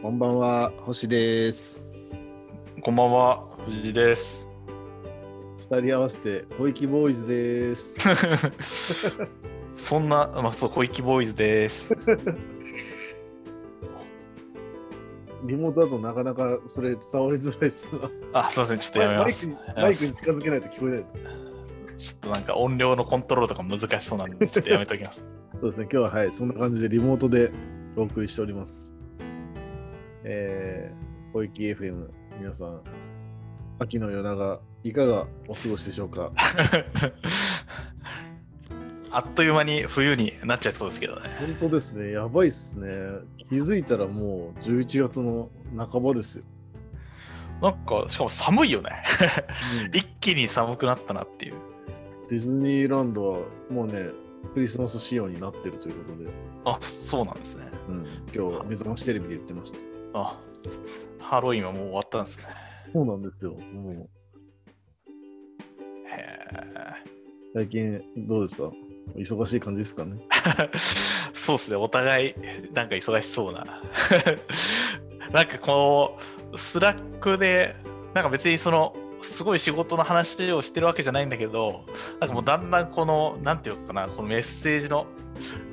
こんばんは、星です。こんばんは、藤井です。二人合わせて、小池ボーイズです。そんな、まあ、そう、小池ボーイズです。リモートだとなかなかそれ伝わりづらいですな。あ、すいません、ちょっとやめます。マイクにマイクに近づけないと聞こえない。ちょっとなんか音量のコントロールとか難しそうなんで、ちょっとやめておきます。そうですね、今日ははい、そんな感じでリモートでお送りしております。えー、小池 FM、皆さん、秋の夜長、いかがお過ごしでしょうか？あっという間に冬になっちゃいそうですけどね。本当ですね、やばいっすね。気づいたらもう11月の半ばですよ。なんか、しかも寒いよね。うん一気に寒くなったなっていう。ディズニーランドはもうね、クリスマス仕様になってるということで、あ、そうなんですね。うん、今日、めざましテレビで言ってました。あ、ハロウィンはもう終わったんですね。そうなんですよ。もうへ最近、どうですか？忙しい感じですかね？ー そうですね、お互い、なんか忙しそうな。なんかこの、 Slack で、なんか別にその、すごい仕事の話をしてるわけじゃないんだけど、なんかもうだんだんこの、なんていうのかな、このメッセージの、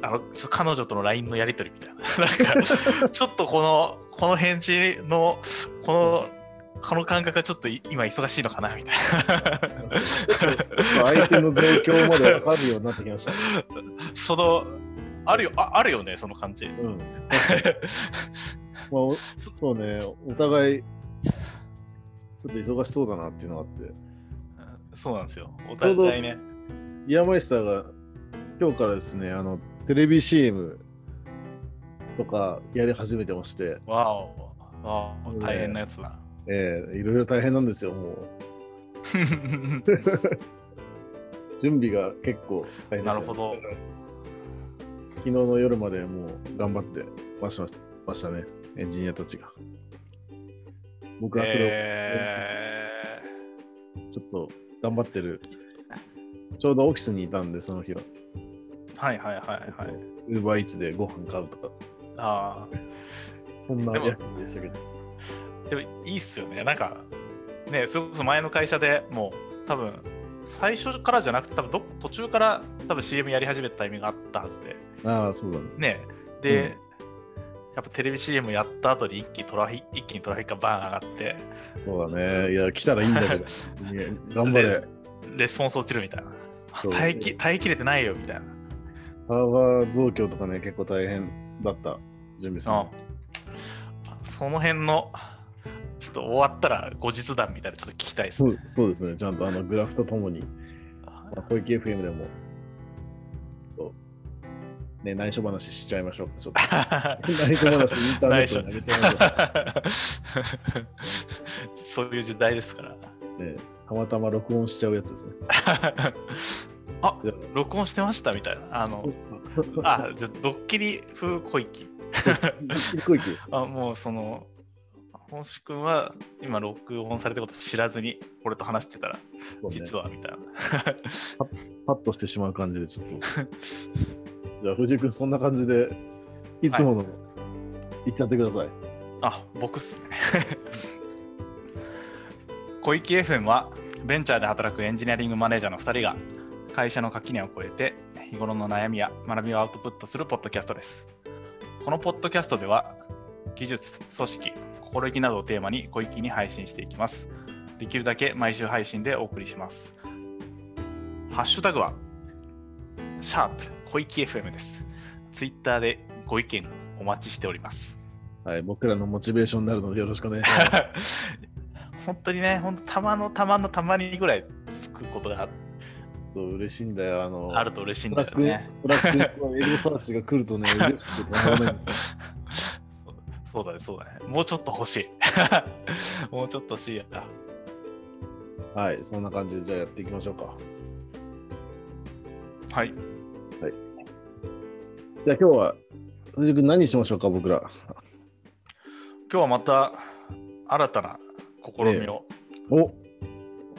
あの、彼女との LINE のやり取りみたいな。なんか、ちょっとこの、この返事の、この、この感覚がちょっとい今忙しいのかなみたいな。相手の状況まで分かるようになってきました。その、あるよ、ああるよね、その感じ。うん。まあ、おそうね、お互い、ちょっと忙しそうだなっていうのがあって、そうなんですよ。お互いね。イヤーマイスターが今日からですね、あの、テレビ CM とかやり始めてまして、わお。わお、大変なやつだ。ええいろいろ大変なんですよ、もう。準備が結構大変でしたなるほど。昨日の夜までもう頑張ってましたましたね、エンジニアたちが。僕はそれえをちょっと頑張ってる。ちょうどオフィスにいたんで、その日は。ー、はいはいはいはい。ウーバーイーツでご飯買うとか、あ そんなでも役でしたけど。あ、でもいいっすよね。なんか、ね、それこそ前の会社でもう、多分最初からじゃなくて、多分ど途中から多分 CM やり始めたタイミングがあったはずで、ああ、そうだね。ね、で、うんやっぱテレビ CM やった後に一気にトラフィ一気にトラフィックがバーン上がって、そうだね。いや、来たらいいんだけど。頑張れ。レスポンス落ちるみたいな。耐えき耐えきれてないよみたいな。サーバー増強とかね、結構大変だった。準備するのあその辺の、ちょっと終わったら後日談みたいなちょっと聞きたいですね。そうですね。ちゃんとあのグラフとともに、まあ、小池 FM でも、ちょっと、ね、内緒話しちゃいましょう。ちょっと 内緒話インターネットに上げちゃいましょ そういう時代ですから。う。ね、たまたま録音しちゃうやつですね。あ録音してましたみたいな。あの、あ、じゃあドッキリ風小池。あ、もうその、星君は今録音されてること知らずに俺と話してたら、ね実はみたいな。パッとしてしまう感じで、ちょっと。じゃあ、藤井君、そんな感じで、いつもの、言っちゃってください。あ、僕っすね。小池 FM はベンチャーで働くエンジニアリングマネージャーの2人が会社の垣根を越えて日頃の悩みや学びをアウトプットするポッドキャストです。このポッドキャストでは技術、組織、心意気などをテーマに小池に配信していきます。できるだけ毎週配信でお送りします。ハッシュタグはシャープ小池 FM です。ツイッターでご意見お待ちしております。はい、僕らのモチベーションになるのでよろしくお願いします。本当にね、本当たまのたまのたまにぐらいつくことがそう嬉しいんだよ。あの、あると嬉しいんだよね。ストラックのエゴサーチが来るとね、嬉しくてたまらない。そうだね、そうだね。もうちょっと欲しい。もうちょっと欲しいや。はい、そんな感じでじゃあやっていきましょうか。はい。じゃあ今日は、藤井君何しましょうか、僕ら。今日はまた新たな試みを。お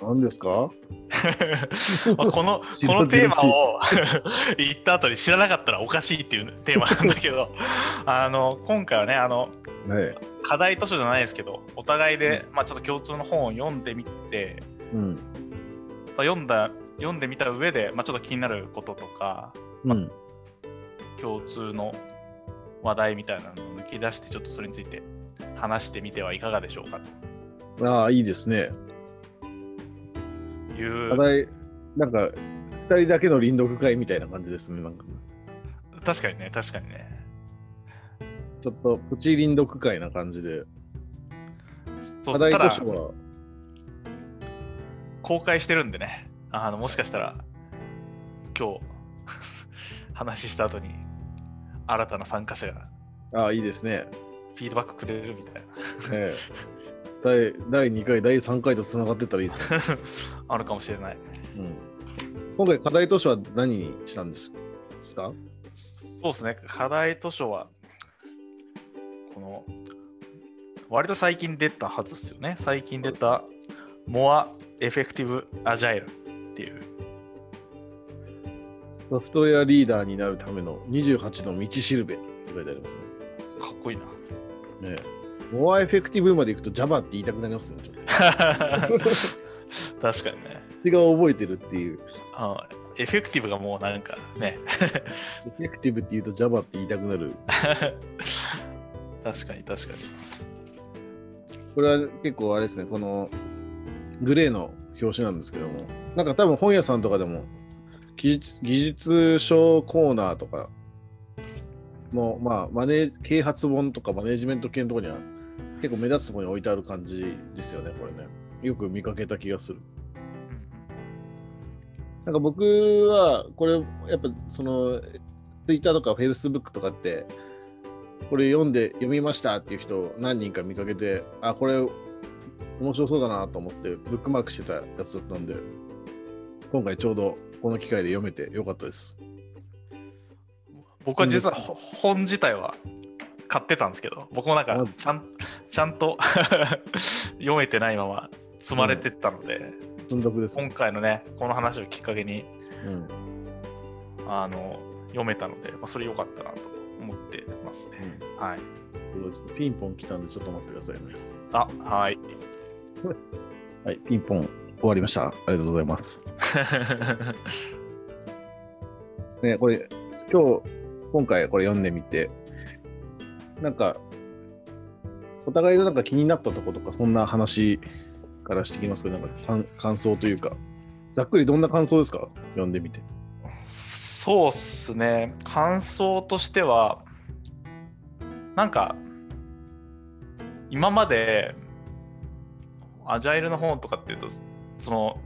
何ですか？まあこの このテーマを言った後に知らなかったらおかしいっていうテーマなんだけど あの今回はねあのはい。課題図書じゃないですけどお互いで、まあ、ちょっと共通の本を読んでみて、うん。まあ、読んだ読んでみた上で、まあ、ちょっと気になることとかうん。共通の話題みたいなのを抜き出してちょっとそれについて話してみてはいかがでしょうかああ、いいですね。というなんか、二人だけの臨読会みたいな感じですね。なんか確かにね確かにねちょっとプチ臨読会な感じで。課題図書は、公開してるんでねあのもしかしたら今日 話した後に新たな参加者がああ、いいですね。フィードバックくれるみたいなええ第第2回、第3回とつながってったらいいですね。あるかもしれない。うん、今回、課題図書は何にしたんですか？そうですね。課題図書はこの割と最近出たはずですよね。最近出た More Effective Agile っていう。ソフトウェアリーダーになるための28の道しるべって書いてありますね。かっこいいな。ねえ More Effective までいくと Java って言いたくなりますよね。確かにね違う覚えてるっていう。あ Effective がもうなんかね Effective って言うと Java って言いたくなる。確かに確かにこれは結構あれですね、このグレーの表紙なんですけども、なんか多分本屋さんとかでも技術技術書コーナーとかの、まあ、マネ啓発本とかマネジメント系のところには結構目立つところに置いてある感じですよね、これね。よく見かけた気がする。なんか僕は、これ、やっぱその、Twitter とか Facebook とかって、これ読んで読みましたっていう人を何人か見かけて、あ、これ面白そうだなと思ってブックマークしてたやつだったんで、今回ちょうどこの機会で読めてよかったです。僕は実はほ本自体は買ってたんですけど僕もなんかちゃんちゃんと 読めてないまま積まれてったので、積ん。今回のねこの話をきっかけにうん。あの読めたので、まあ、それ良かったなと思ってますね、はいうんちょっとピンポン来たんでちょっと待ってくださいね。あはい はい、ピンポン終わりました。ありがとうございます。ね、これ、今日、今回これ読んでみて、なんか、お互いのなんか気になったとことか、そんな話からしてきますけど、なんか感感想というか、ざっくりどんな感想ですか？読んでみて。そうっすね。感想としてはなんか今までアジャイルの本とかっていうとその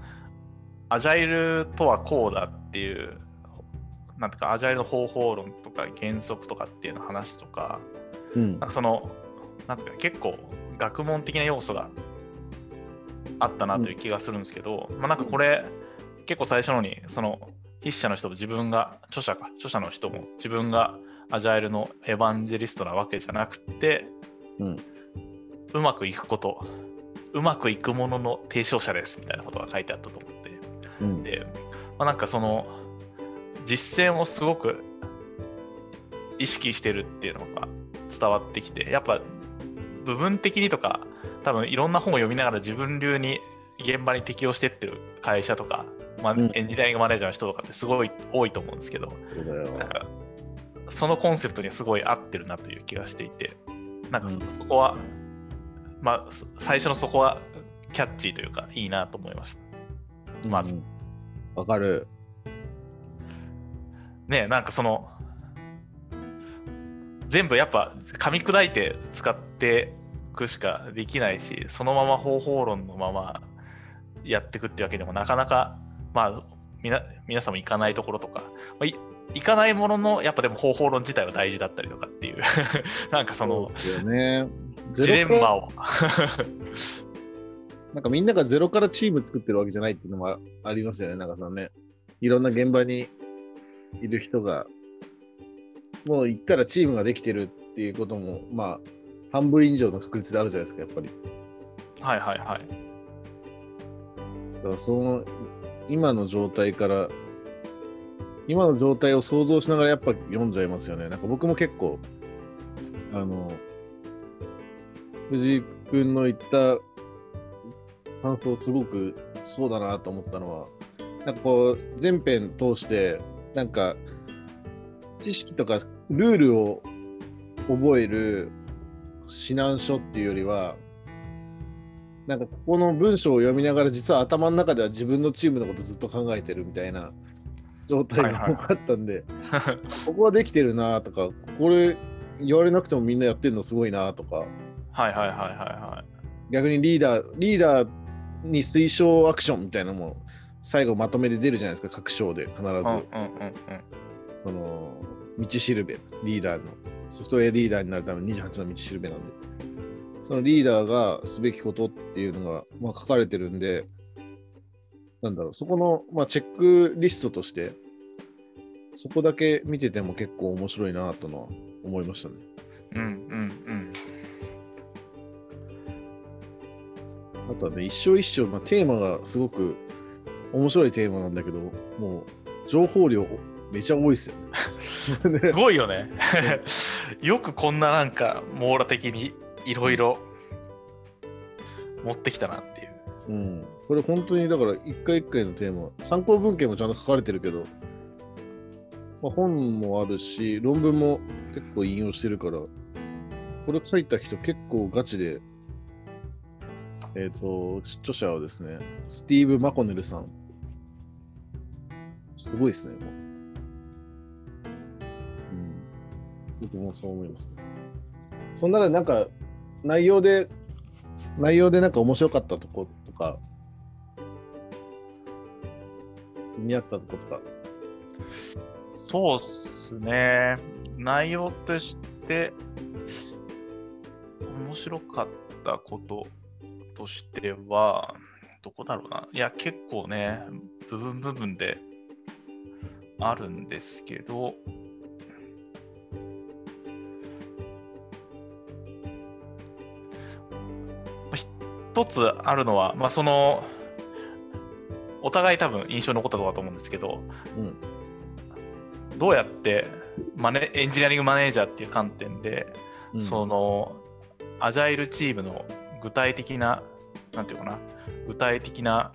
アジャイルとはこうだっていうなんていうかアジャイルの方法論とか原則とかっていうの話とかうん。なんかそのなんていうか結構学問的な要素があったなという気がするんですけど、まあなんかこれ結構最初のにその筆者の人も自分が著者か著者の人も自分がアジャイルのエヴァンジェリストなわけじゃなくてうん。うまくいくことうまくいくものの提唱者ですみたいなことが書いてあったと思って。うん。で、まあ、なんかその実践をすごく意識してるっていうのが伝わってきてやっぱ部分的にとか多分いろんな本を読みながら自分流に現場に適応してってる会社とか、まあうんエンジニアリングマネージャーの人とかってすごい多いと思うんですけど。なんかそのコンセプトにはすごい合ってるなという気がしていてなんかそ,、うんそこはまあ最初のそこはキャッチーというかいいなと思いました。まずうんわかる。ねなんかその全部やっぱ噛み砕いて使っていくしかできないしそのまま方法論のままやっていくってわけでもなかなかまあみな皆さんもいかないところとか、まあ、いいかないもののやっぱでも方法論自体は大事だったりとかっていう なんかそのね。ジレンゼロからマを なんかみんながゼロからチーム作ってるわけじゃないっていうのもありますよね、中さんね。いろんな現場にいる人が、もう行ったらチームができてるっていうことも、まあ、半分以上の確率であるじゃないですか、やっぱり。はいはいはいだからその今の状態から、今の状態を想像しながらやっぱ読んじゃいますよね。なんか僕も結構、あの、藤井君の言った感想すごくそうだなと思ったのは、なんかこう、全編通して、なんか、知識とかルールを覚える指南書っていうよりは、なんかここの文章を読みながら実は頭の中では自分のチームのことずっと考えてるみたいな状態が多かったんで、ここはできてるなとか、これ言われなくてもみんなやってるのすごいなとか、はいはいはいはいは逆にリーダー、リーダーに推奨アクションみたいなのも最後まとめで出るじゃないですか、各章で必ず。い。うんうんうんうん。その道しるべ、リーダーの、ソフトウェアリーダーになるための28の道しるべなんで、そのリーダーがすべきことっていうのが、まあ、書かれてるんで、なんだろう、そこの、まあ、チェックリストとして、そこだけ見てても結構面白いなとのは思いましたね。うんうんうん。あとはね、一章一章、まあ、テーマがすごく面白いテーマなんだけど、もう情報量めちゃ多いですよね。すごいよね。よくこんななんか網羅的にいろいろ持ってきたなっていう。うん、これ本当にだから一回一回のテーマ参考文献もちゃんと書かれてるけど、まあ、本もあるし論文も結構引用してるからこれ書いた人結構ガチでえっ、と著者はですねスティーブ・マコネルさんすごいですねもう、僕もそう思いますねその中でなんか内容で内容でなんか面白かったとことか、気になったとことか。そうっすね。内容として面白かったこととしては、どこだろうな。いや、結構ね、部分部分であるんですけど、一つあるのは、まあ、その、お互い多分印象に残ったところだと思うんですけど、うん。どうやってマネエンジニアリングマネージャーっていう観点で、うんそのアジャイルチームの具体的な、なんていうかな、具体的な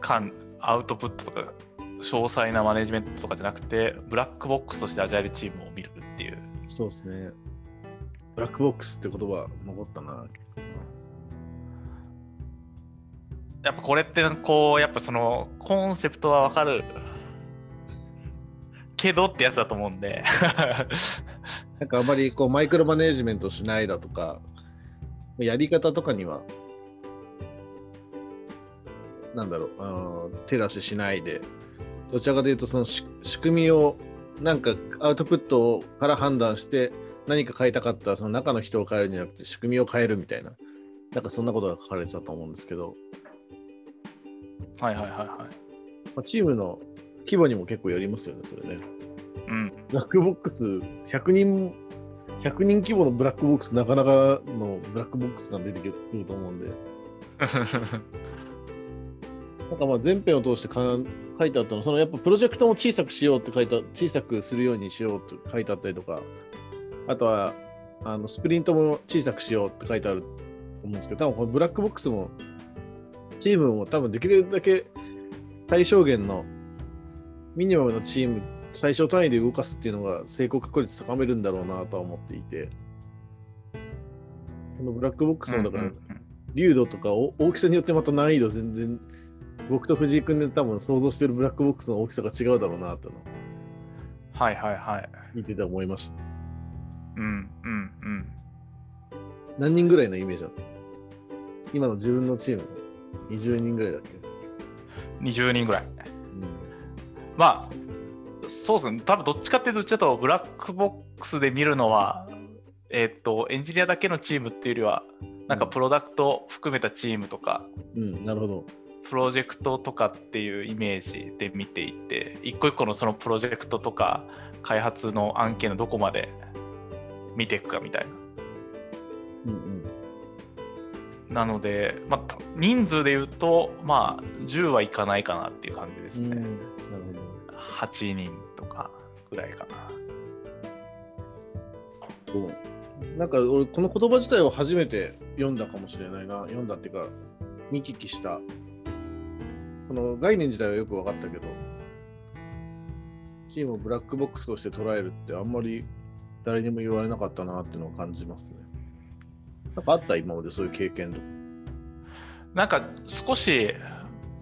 間アウトプットとか、詳細なマネジメントとかじゃなくて、ブラックボックスとしてアジャイルチームを見るっていう。そうですね。ブラックボックスって言葉残ったな。やっぱこれって、こう、やっぱそのコンセプトはわかるけどってやつだと思うんで。なんかあまりこうマイクロマネージメントしないだとか、やり方とかには、なんだろう、あの手出ししないで、どちらかというとそのし仕組みをなんかアウトプットから判断して何か変えたかったらその中の人を変えるんじゃなくて仕組みを変えるみたいな、なんかそんなことが書かれてたと思うんですけど、はいはいはいはい。まあ、チームの規模にも結構よりますよね、それね。うん。ブラックボックス、100人、100人規模のブラックボックス、なかなかのブラックボックスが出てくると思うんで、なんかまあ全編を通してか書いてあったのは、そのやっぱプロジェクトも小さくしようって書いた、小さくするようにしようって書いてあったりとか、あとは、あのスプリントも小さくしようって書いてあると思うんですけど、多分このブラックボックスも、チームも多分できるだけ最小限のミニマムのチーム、最小単位で動かすっていうのが成功確率高めるんだろうなとは思っていて、このブラックボックスもだから、流度とかお大きさによってまた難易度全然、僕と藤井君で多分想像してるブラックボックスの大きさが違うだろうなってのをはいはいはい。見てて思いました。うんうんうん。何人ぐらいのイメージだった今の自分のチーム、20人ぐらいだっけ、20人ぐらい。まあ、そうですね。多分どっちかっていうと、ちょっとブラックボックスで見るのは、えっと、エンジニアだけのチームっていうよりは、なんかプロダクト含めたチームとか、うん、うん、なるほど。プロジェクトとかっていうイメージで見ていて、一個一個のそのプロジェクトとか開発の案件のどこまで見ていくかみたいな。うんうん。なので、まあ、人数で言うと、まあ、10はいかないかなっていう感じですね。うんなる8人とかぐらいかな。ほど。なんか俺、この言葉自体を初めて読んだかもしれないな。読んだっていうか、見聞きした。その概念自体はよく分かったけど、チームをブラックボックスとして捉えるってあんまり誰にも言われなかったなっていうのを感じますね。なんかあった今までそういう経験とか。なんか少し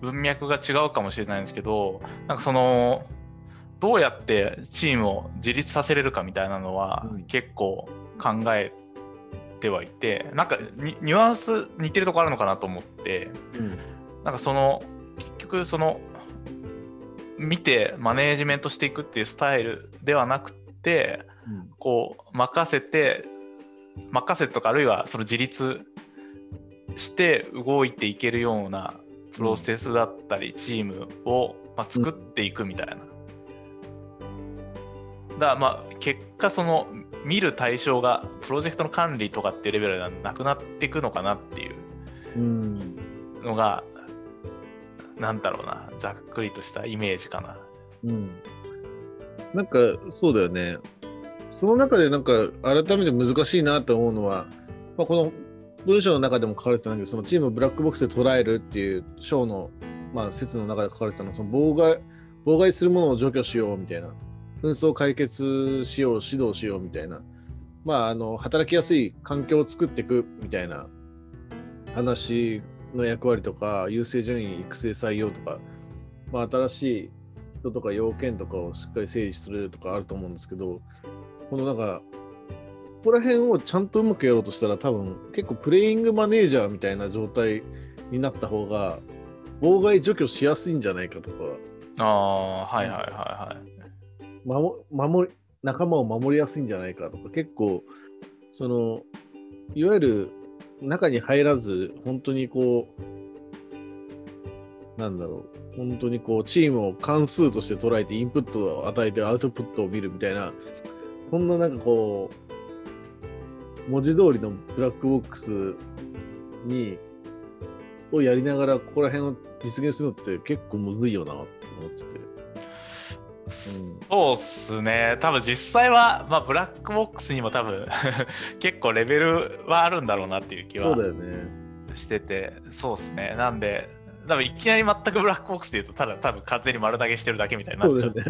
文脈が違うかもしれないんですけど、なんかその、どうやってチームを自立させれるかみたいなのはうん結構考えてはいて、なんかニニュアンス似てるとこあるのかなと思って、うん。なんかその結局その見てマネージメントしていくっていうスタイルではなくてうん。こう任せて任せとかあるいはその自立して動いていけるようなプロセスだったりチームを、まあ、作っていくみたいな。だまあ結果その見る対象がプロジェクトの管理とかっていうレベルではなくなっていくのかなっていううん。のがなんだろうなざっくりとしたイメージかな。うん。なんか、そうだよね。その中でなんか、改めて難しいなと思うのは、まあ、この文章の中でも書かれてたんだけど、そのチームブラックボックスで捉えるっていう章の、まあ、説の中で書かれてたのは、その妨害、妨害するものを除去しようみたいな、紛争解決しよう、指導しようみたいな、まあ、あの、働きやすい環境を作っていくみたいな話の役割とか、優勢順位育成採用とか、まあ、新しい人とか要件とかをしっかり整理するとかあると思うんですけど、このなんか、ここら辺をちゃんとうまくやろうとしたら、多分結構プレイングマネージャーみたいな状態になった方が、妨害除去しやすいんじゃないかとか、ああはいはいはいはい。守守り仲間を守りやすいんじゃないかとか、結構、その、いわゆる中に入らず、本当にこう、なんだろう、本当にこう、チームを関数として捉えて、インプットを与えて、アウトプットを見るみたいな、そんななんかこう、文字通りのブラックボックスに、をやりながら、ここら辺を実現するのって結構むずいよなって思ってて。そうっすね。多分実際は、まあ、ブラックボックスにも多分 結構レベルはあるんだろうなっていう気はそうだよね。してて。そうっすね。なんで多分いきなり全くブラックボックスで言うとただ多分完全に丸投げしてるだけみたいになっちゃうと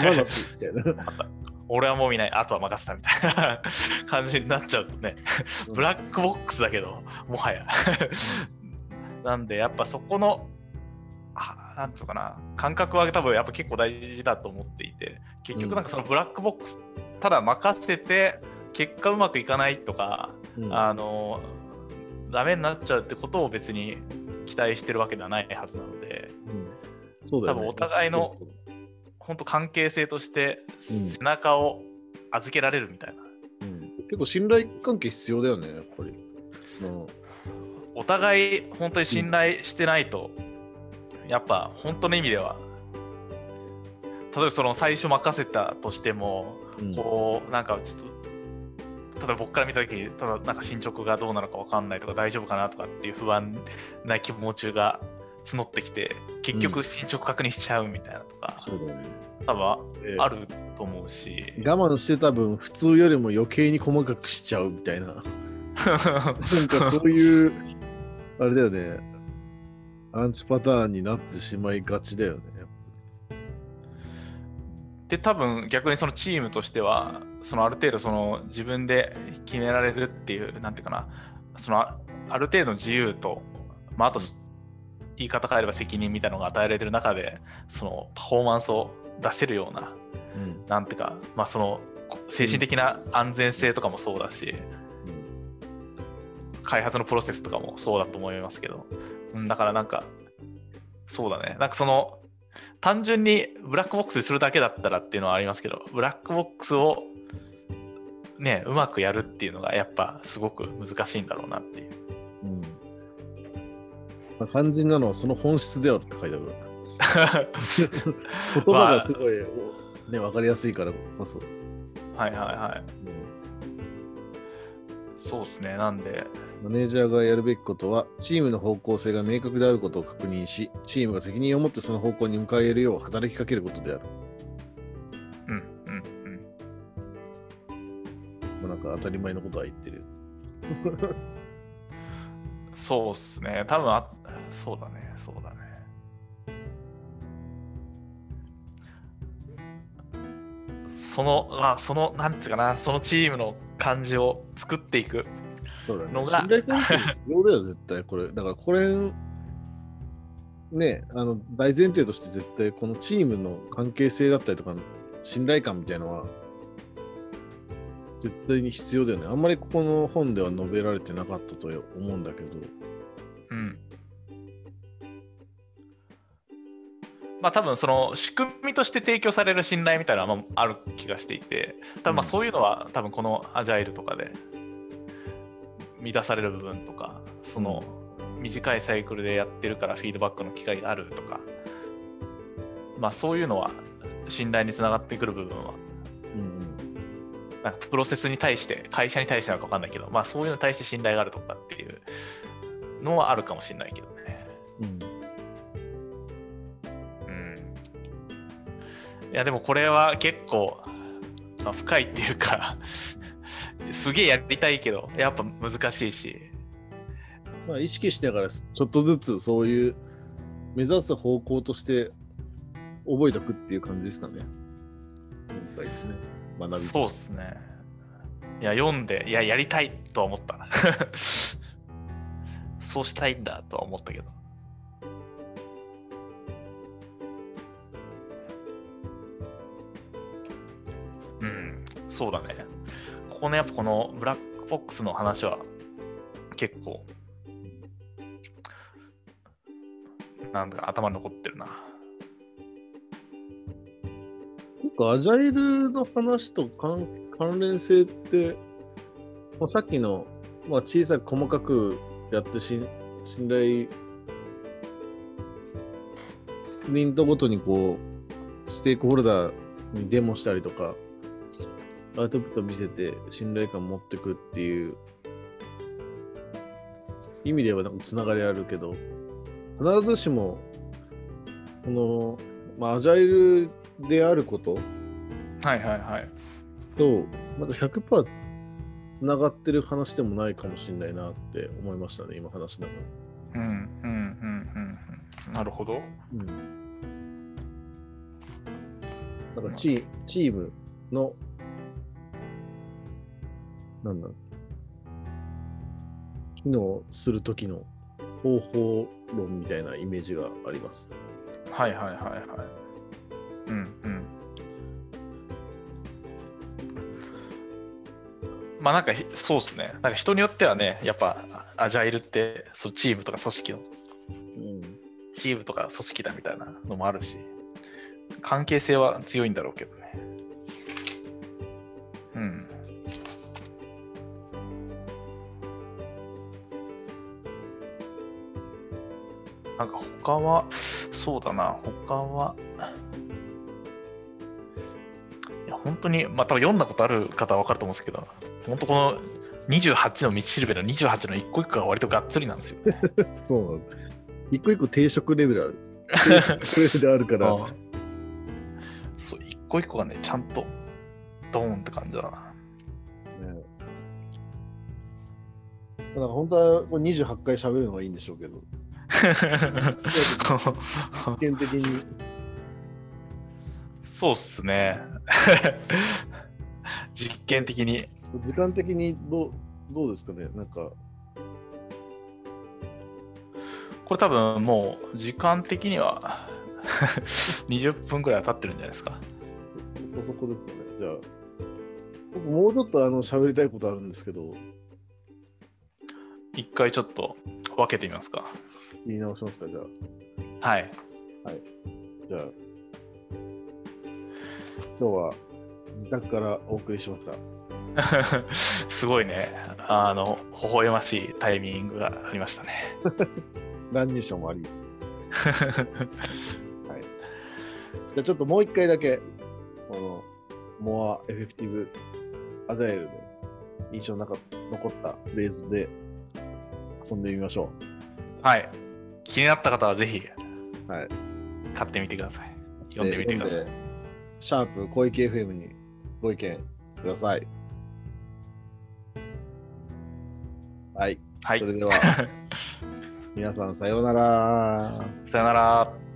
思うんで 俺はもう見ない。あとは任せたみたいな感じになっちゃうとね。ブラックボックスだけどもはや。なんでやっぱそこのあなんつうのかな。感覚は多分やっぱ結構大事だと思っていて。結局なんかそのブラックボックス、ただ任せて結果うまくいかないとか、うん。あのダメになっちゃうってことを別に期待してるわけではないはずなので。うん。そうだよね。多分お互いの本当関係性としてうん。背中を預けられるみたいな、うん。結構信頼関係必要だよね、やっぱり。その。お互い本当に信頼してないと、やっぱ本当の意味では。例えばその最初任せたとしても、うん。こうなんかちょっと例えば僕から見た時にただなんか進捗がどうなのか分かんないとか大丈夫かなとかっていう不安な気持ちが募ってきて結局進捗確認しちゃうみたいなとか、そうだよね。多分えーあると思うし、我慢してた分、普通よりも余計に細かくしちゃうみたいな。なんかそういう、あれだよね。アンチパターンになってしまいがちだよね。で多分逆にそのチームとしてはそのある程度その自分で決められるっていうなんていうかなそのあある程度の自由と、まあ、あと言い方変えれば責任みたいなのが与えられてる中でそのパフォーマンスを出せるようなうん。なんていうか、まあ、そのこ精神的な安全性とかもそうだし、開発のプロセスとかもそうだと思いますけど、うん、だからなんかそうだね。なんかその単純にブラックボックスにするだけだったらっていうのはありますけどブラックボックスをねうまくやるっていうのがやっぱすごく難しいんだろうなっていう。うんまあ、肝心なのはその本質であるって書いてある。言葉がすごい、おね、わかりやすいからこそ。はいはいはいうんそうですねなんでマネージャーがやるべきことは、チームの方向性が明確であることを確認し、チームが責任を持ってその方向に向かえるよう働きかけることである。うんうんうん。まあ、なんか当たり前のことは言ってる。そうっすね。多分あ、そうだね、そうだね。その、まあ、その、なんていうかな、そのチームの感じを作っていく。のが信頼関係必要だよ、絶対これ。だからこれ、ね、あの大前提として絶対このチームの関係性だったりとか、信頼感みたいなのは、絶対に必要だよね。あんまりここの本では述べられてなかったと思うんだけど。まあ多分その仕組みとして提供される信頼みたいなのはまあある気がしていて、多分まあうん。そういうのは多分このアジャイルとかで満たされる部分とか、その短いサイクルでやってるからフィードバックの機会があるとか、まあそういうのは信頼につながってくる部分は、うんなんかプロセスに対して、会社に対してなのか分かんないけど、まあそういうのに対して信頼があるとかっていうのはあるかもしれないけどね。いやでもこれは結構、まあ、深いっていうかすげえやりたいけどやっぱ難しいし。まあ、意識しながらちょっとずつそういう目指す方向として覚えておくっていう感じですかね。ね。学びそうっすね。いや読んでいややりたいとは思った。そうしたいんだとは思ったけどそうだね。ここねやっぱこのブラックボックスの話は結構なんだか頭残ってるな。なんかアジャイルの話と関関連性って、まあ、さっきの、まあ、小さく細かくやってし信頼スプリントごとにこうステークホルダーにデモしたりとか。アウトプット見せて信頼感持ってくっていう意味ではなんかつながりあるけど必ずしもこの、まあ、アジャイルであることはいはいはいと、なんか100%つながってる話でもないかもしれないなって思いましたね、今話しながら。うんうんうんうんうんなるほどうん。なんかチチームの、なんだろう機能するときの方法論みたいなイメージがあります。はいはいはいはい。うんうん。まあなんかひそうっすね。なんか人によってはね、やっぱアジャイルってそうチームとか組織のうん。チームとか組織だみたいなのもあるし、関係性は強いんだろうけどね。他は、そうだな、他は、いや本当に、まあ多分読んだことある方は分かると思うんですけど、本当この28の道しるべの28の一個一個が割とがっつりなんですよ。そうなの。一個一個定食レベルある。定食レベルあるから。うんそう、一個一個がね、ちゃんとドーンって感じだな。ねだから本当はこれ28回喋るのがいいんでしょうけど、実験的に、そうっすね。実験的に。時間的にどうどうですかね、なんか、これ多分もう時間的には 20分くらいは経ってるんじゃないですか。そそこですかね。じゃあ、僕もうちょっとあの喋りたいことあるんですけど、一回ちょっと分けてみますか。言い直しますか、じゃあ。はい。じゃあ、今日は自宅からお送りしました。すごいね。あの、微笑ましいタイミングがありましたね。乱入者もあり。じゃあちょっともう一回だけ、この、モア・エフェクティブ・アジャイルの印象の中残ったフレーズで遊んでみましょはい。気になった方はぜひう。はい。買ってみてください。読んでみてください。シャープ小池 FM にご意見ください。はい。はいそ。れでは、皆さんさようなら。さよなら。